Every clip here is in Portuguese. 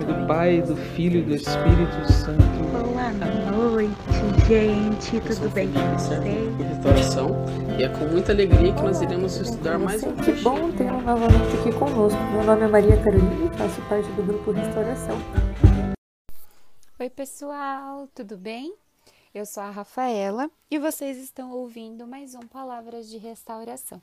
Nome do Pai, do Filho e do Espírito Santo. Boa noite, gente. Tudo bem com vocês? Restauração e é com muita alegria que nós iremos estudar mais um Que bom tê-lo novamente aqui conosco. Meu nome é Maria Carolina e faço parte do grupo Restauração. Oi, pessoal, tudo bem? Eu sou a Rafaela e vocês estão ouvindo mais um Palavras de Restauração.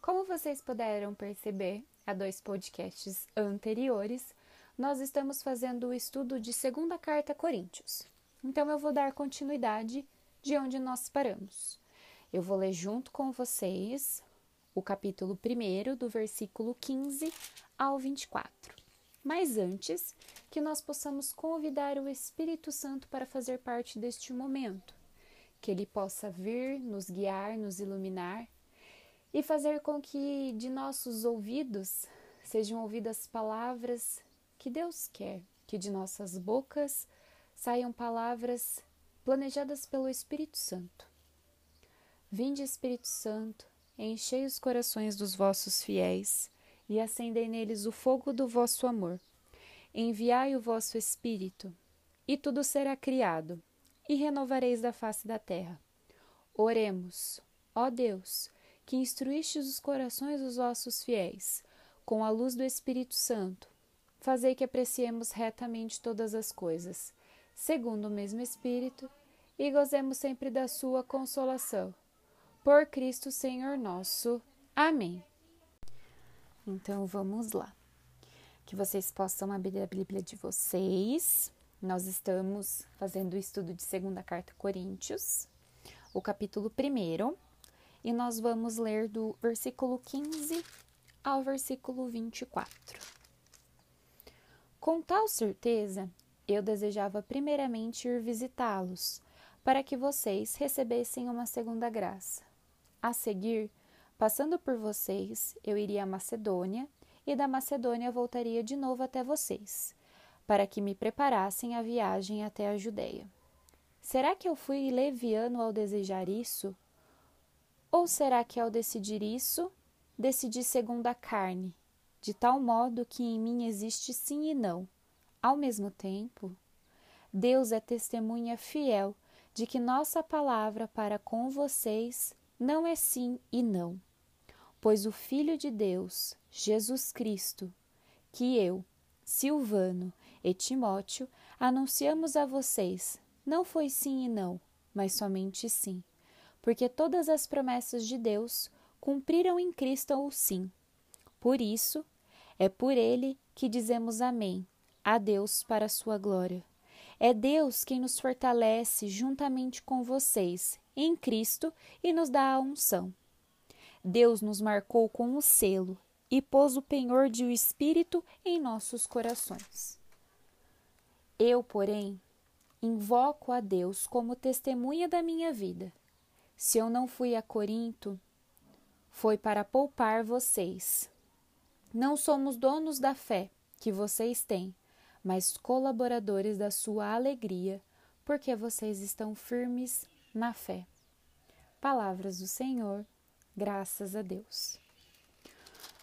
Como vocês puderam perceber há dois podcasts anteriores, nós estamos fazendo o estudo de segunda carta a Coríntios. Então eu vou dar continuidade de onde nós paramos. Eu vou ler junto com vocês o capítulo 1, do versículo 15 ao 24. Mas antes, que nós possamos convidar o Espírito Santo para fazer parte deste momento, que ele possa vir, nos guiar, nos iluminar e fazer com que de nossos ouvidos sejam ouvidas palavras que Deus quer, que de nossas bocas saiam palavras planejadas pelo Espírito Santo. Vinde, Espírito Santo, enchei os corações dos vossos fiéis e acendei neles o fogo do vosso amor. Enviai o vosso Espírito, e tudo será criado, e renovareis da face da terra. Oremos, ó Deus, que instruístes os corações dos vossos fiéis, com a luz do Espírito Santo. Fazei que apreciemos retamente todas as coisas, segundo o mesmo Espírito, e gozemos sempre da sua consolação. Por Cristo Senhor nosso. Amém. Então vamos lá. Que vocês possam abrir a Bíblia de vocês. Nós estamos fazendo o estudo de segunda carta Coríntios, o capítulo 1, e nós vamos ler do versículo 15 ao versículo 24. Com tal certeza, eu desejava primeiramente ir visitá-los, para que vocês recebessem uma segunda graça. A seguir, passando por vocês, eu iria à Macedônia, e da Macedônia voltaria de novo até vocês, para que me preparassem a viagem até a Judéia. Será que eu fui leviano ao desejar isso? Ou será que ao decidir isso, decidi segundo a carne, de tal modo que em mim existe sim e não? Ao mesmo tempo, Deus é testemunha fiel de que nossa palavra para com vocês não é sim e não, pois o Filho de Deus, Jesus Cristo, que eu, Silvano e Timóteo anunciamos a vocês, não foi sim e não, mas somente sim, porque todas as promessas de Deus cumpriram em Cristo o sim. Por isso, é por ele que dizemos amém, a Deus para a sua glória. É Deus quem nos fortalece juntamente com vocês em Cristo e nos dá a unção. Deus nos marcou com o selo e pôs o penhor de o Espírito em nossos corações. Eu, porém, invoco a Deus como testemunha da minha vida. Se eu não fui a Corinto, foi para poupar vocês. Não somos donos da fé que vocês têm, mas colaboradores da sua alegria, porque vocês estão firmes na fé. Palavras do Senhor, graças a Deus.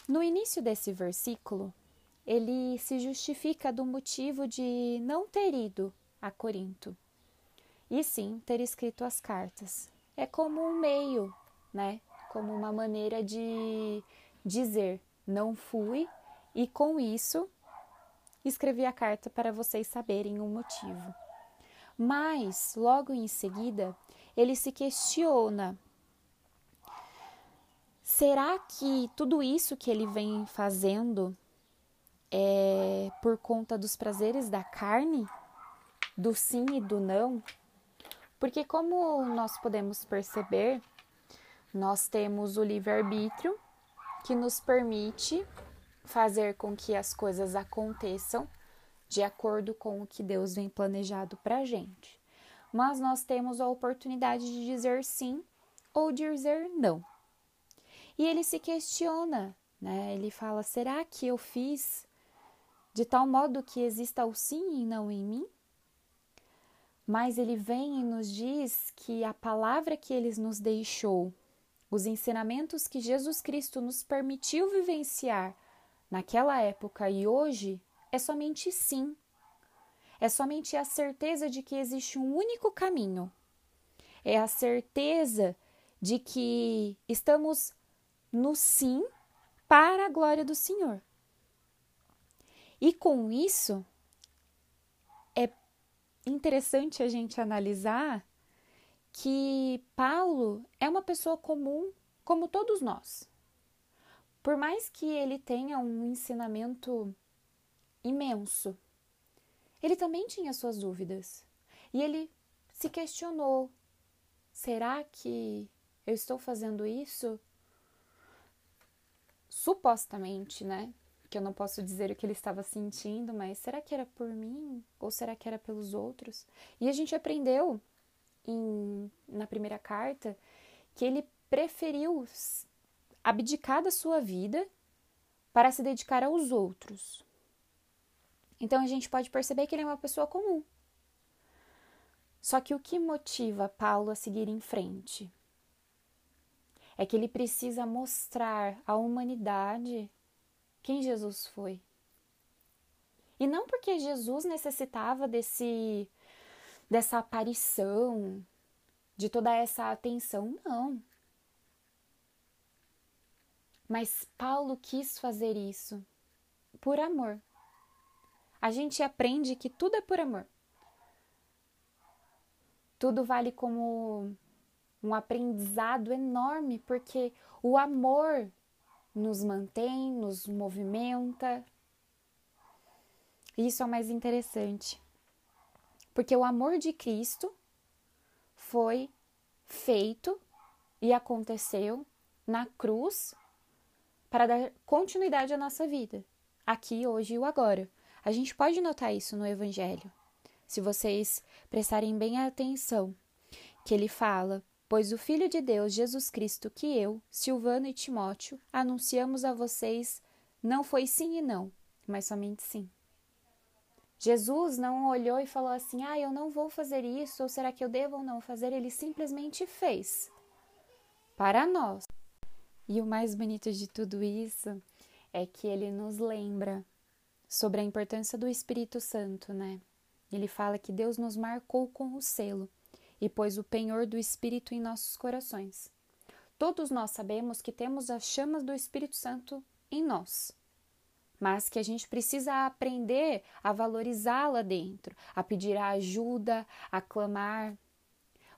No início desse versículo, ele se justifica do motivo de não ter ido a Corinto, e sim ter escrito as cartas. É como um meio, né? Como uma maneira de dizer: não fui, e com isso escrevi a carta para vocês saberem o motivo. Mas, logo em seguida, ele se questiona: será que tudo isso que ele vem fazendo é por conta dos prazeres da carne? Do sim e do não? Porque, como nós podemos perceber, nós temos o livre-arbítrio que nos permite fazer com que as coisas aconteçam de acordo com o que Deus vem planejado para a gente. Mas nós temos a oportunidade de dizer sim ou dizer não. E ele se questiona, né? Ele fala: será que eu fiz de tal modo que exista o sim e não em mim? Mas ele vem e nos diz que a palavra que ele nos deixou, os ensinamentos que Jesus Cristo nos permitiu vivenciar naquela época e hoje, é somente sim. É somente a certeza de que existe um único caminho. É a certeza de que estamos no sim para a glória do Senhor. E com isso, é interessante a gente analisar que Paulo é uma pessoa comum como todos nós. Por mais que ele tenha um ensinamento imenso, ele também tinha suas dúvidas. E ele se questionou: será que eu estou fazendo isso? Supostamente, né? Que eu não posso dizer o que ele estava sentindo, mas será que era por mim ou será que era pelos outros? E a gente aprendeu em, na primeira carta que ele preferiu abdicar da sua vida para se dedicar aos outros. Então a gente pode perceber que ele é uma pessoa comum. Só que o que motiva Paulo a seguir em frente é que ele precisa mostrar à humanidade quem Jesus foi. E não porque Jesus necessitava desse dessa aparição, de toda essa atenção, não. Mas Paulo quis fazer isso por amor. A gente aprende que tudo é por amor. Tudo vale como um aprendizado enorme, porque o amor nos mantém, nos movimenta. Isso é o mais interessante. Porque o amor de Cristo foi feito e aconteceu na cruz para dar continuidade à nossa vida, aqui, hoje e agora. A gente pode notar isso no Evangelho. Se vocês prestarem bem atenção, que ele fala: Pois o Filho de Deus, Jesus Cristo, que eu, Silvano e Timóteo, anunciamos a vocês, não foi sim e não, mas somente sim. Jesus não olhou e falou assim: Ah, eu não vou fazer isso, ou será que eu devo ou não fazer? Ele simplesmente fez. Para nós. E o mais bonito de tudo isso é que ele nos lembra sobre a importância do Espírito Santo, né? Ele fala que Deus nos marcou com o selo e pôs o penhor do Espírito em nossos corações. Todos nós sabemos que temos as chamas do Espírito Santo em nós, mas que a gente precisa aprender a valorizá-la dentro, a pedir a ajuda, a clamar.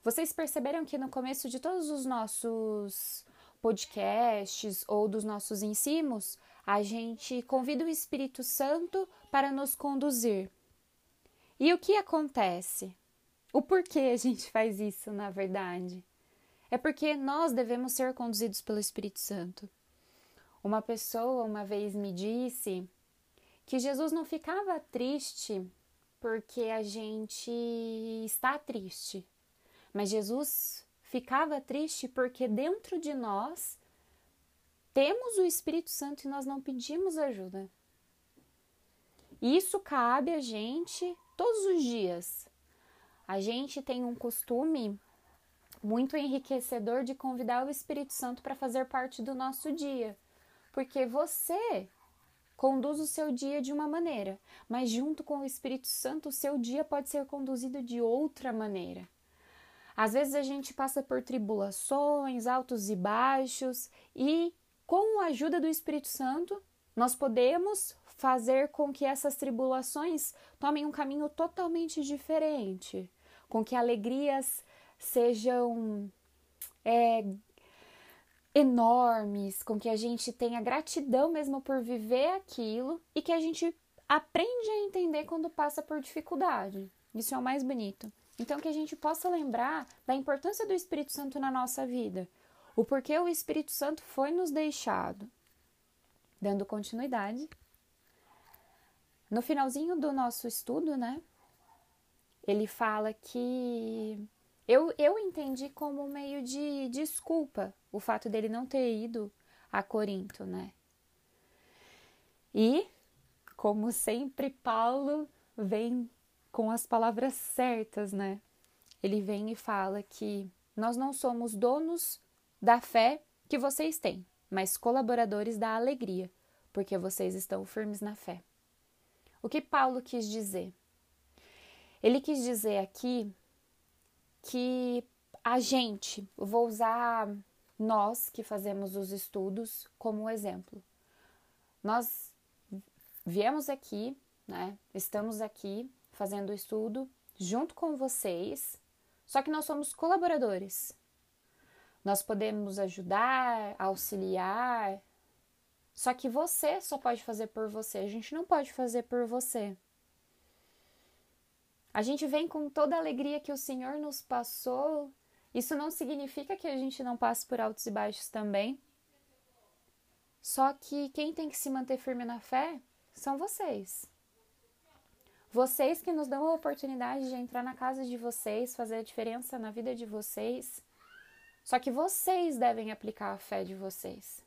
Vocês perceberam que no começo de todos os nossos podcasts ou dos nossos ensinos, a gente convida o Espírito Santo para nos conduzir. E o que acontece? O porquê a gente faz isso, na verdade? É porque nós devemos ser conduzidos pelo Espírito Santo. Uma pessoa uma vez me disse que Jesus não ficava triste porque a gente está triste, mas Jesus ficava triste porque dentro de nós temos o Espírito Santo e nós não pedimos ajuda. Isso cabe a gente todos os dias. A gente tem um costume muito enriquecedor de convidar o Espírito Santo para fazer parte do nosso dia, porque você conduz o seu dia de uma maneira, mas junto com o Espírito Santo, o seu dia pode ser conduzido de outra maneira. Às vezes a gente passa por tribulações, altos e baixos, e com a ajuda do Espírito Santo, nós podemos fazer com que essas tribulações tomem um caminho totalmente diferente, com que alegrias sejam é, enormes, com que a gente tenha gratidão mesmo por viver aquilo e que a gente aprende a entender quando passa por dificuldade. Isso é o mais bonito. Então, que a gente possa lembrar da importância do Espírito Santo na nossa vida, o porquê o Espírito Santo foi nos deixado. Dando continuidade. No finalzinho do nosso estudo, né? Ele fala que eu, eu entendi como meio de desculpa o fato dele não ter ido a Corinto, né? E, como sempre, Paulo vem com as palavras certas, né? Ele vem e fala que nós não somos donos da fé que vocês têm, mas colaboradores da alegria, porque vocês estão firmes na fé. O que Paulo quis dizer? Ele quis dizer aqui que a gente, vou usar nós que fazemos os estudos como exemplo. Nós viemos aqui, né? Estamos aqui fazendo o estudo junto com vocês, só que nós somos colaboradores. Nós podemos ajudar, auxiliar, só que você só pode fazer por você, a gente não pode fazer por você. A gente vem com toda a alegria que o Senhor nos passou. Isso não significa que a gente não passe por altos e baixos também. Só que quem tem que se manter firme na fé são vocês. Vocês que nos dão a oportunidade de entrar na casa de vocês, fazer a diferença na vida de vocês. Só que vocês devem aplicar a fé de vocês.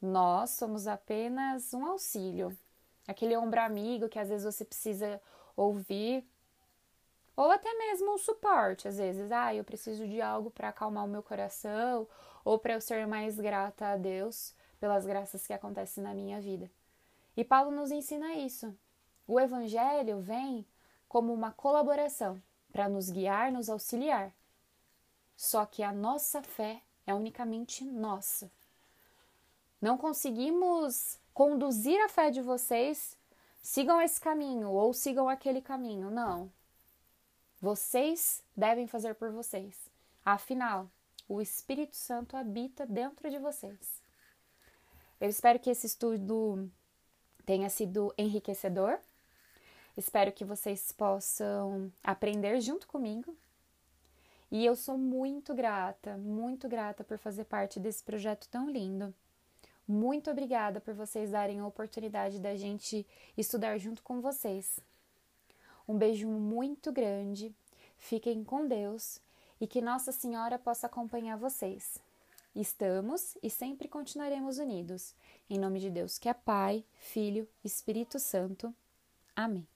Nós somos apenas um auxílio, aquele ombro amigo que às vezes você precisa ouvir, ou até mesmo um suporte, às vezes, ah, eu preciso de algo para acalmar o meu coração, ou para eu ser mais grata a Deus pelas graças que acontecem na minha vida. E Paulo nos ensina isso. O evangelho vem como uma colaboração para nos guiar, nos auxiliar. Só que a nossa fé é unicamente nossa. Não conseguimos conduzir a fé de vocês sigam esse caminho ou sigam aquele caminho. Não. Vocês devem fazer por vocês. Afinal, o Espírito Santo habita dentro de vocês. Eu espero que esse estudo tenha sido enriquecedor. Espero que vocês possam aprender junto comigo. E eu sou muito grata, muito grata por fazer parte desse projeto tão lindo. Muito obrigada por vocês darem a oportunidade da gente estudar junto com vocês. Um beijo muito grande, fiquem com Deus e que Nossa Senhora possa acompanhar vocês. Estamos e sempre continuaremos unidos. Em nome de Deus, que é Pai, Filho, Espírito Santo. Amém.